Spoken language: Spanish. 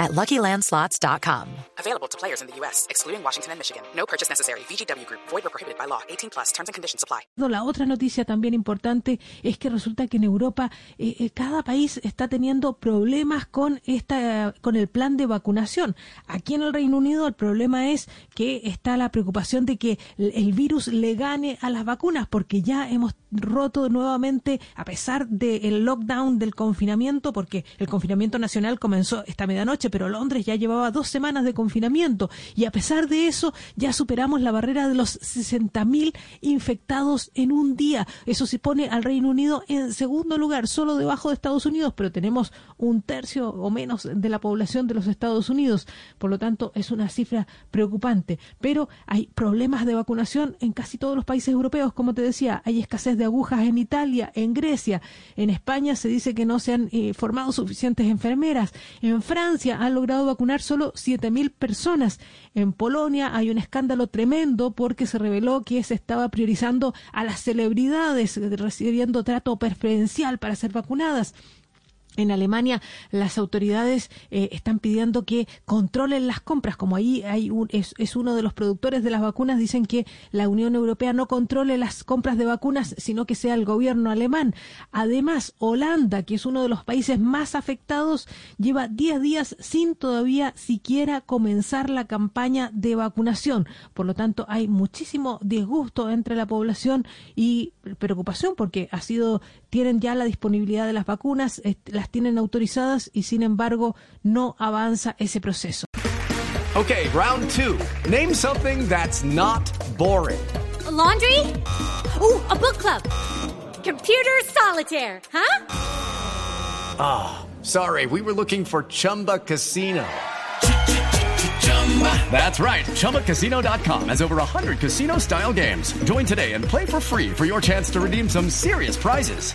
at LuckyLandSlots.com. Available to players in the U.S., excluding Washington and Michigan. No purchase necessary. VGW Group. Void or prohibited by law. 18 plus. Terms and conditions apply. La otra noticia también importante es que resulta que en Europa eh, eh, cada país está teniendo problemas con esta con el plan de vacunación. Aquí en el Reino Unido el problema es que está la preocupación de que el virus le gane a las vacunas porque ya hemos roto nuevamente a pesar del lockdown del confinamiento porque el confinamiento nacional comenzó esta medianoche pero Londres ya llevaba dos semanas de confinamiento y a pesar de eso ya superamos la barrera de los 60.000 infectados en un día. Eso se pone al Reino Unido en segundo lugar, solo debajo de Estados Unidos, pero tenemos un tercio o menos de la población de los Estados Unidos. Por lo tanto, es una cifra preocupante. Pero hay problemas de vacunación en casi todos los países europeos, como te decía. Hay escasez de agujas en Italia, en Grecia. En España se dice que no se han eh, formado suficientes enfermeras. En Francia han logrado vacunar solo 7.000 personas. En Polonia hay un escándalo tremendo porque se reveló que se estaba priorizando a las celebridades recibiendo trato preferencial para ser vacunadas. En Alemania las autoridades eh, están pidiendo que controlen las compras, como ahí hay un, es, es, uno de los productores de las vacunas, dicen que la Unión Europea no controle las compras de vacunas, sino que sea el gobierno alemán. Además, Holanda, que es uno de los países más afectados, lleva 10 días sin todavía siquiera comenzar la campaña de vacunación. Por lo tanto, hay muchísimo disgusto entre la población y preocupación porque ha sido tienen ya la disponibilidad de las vacunas, las tienen autorizadas y sin embargo no avanza ese proceso. Okay, round two. Name something that's not boring. A laundry? Ooh, a book club. Computer solitaire, huh? Ah, oh, sorry. We were looking for Chumba Casino. That's right. ChumbaCasino.com has over 100 casino style games. Join today and play for free for your chance to redeem some serious prizes.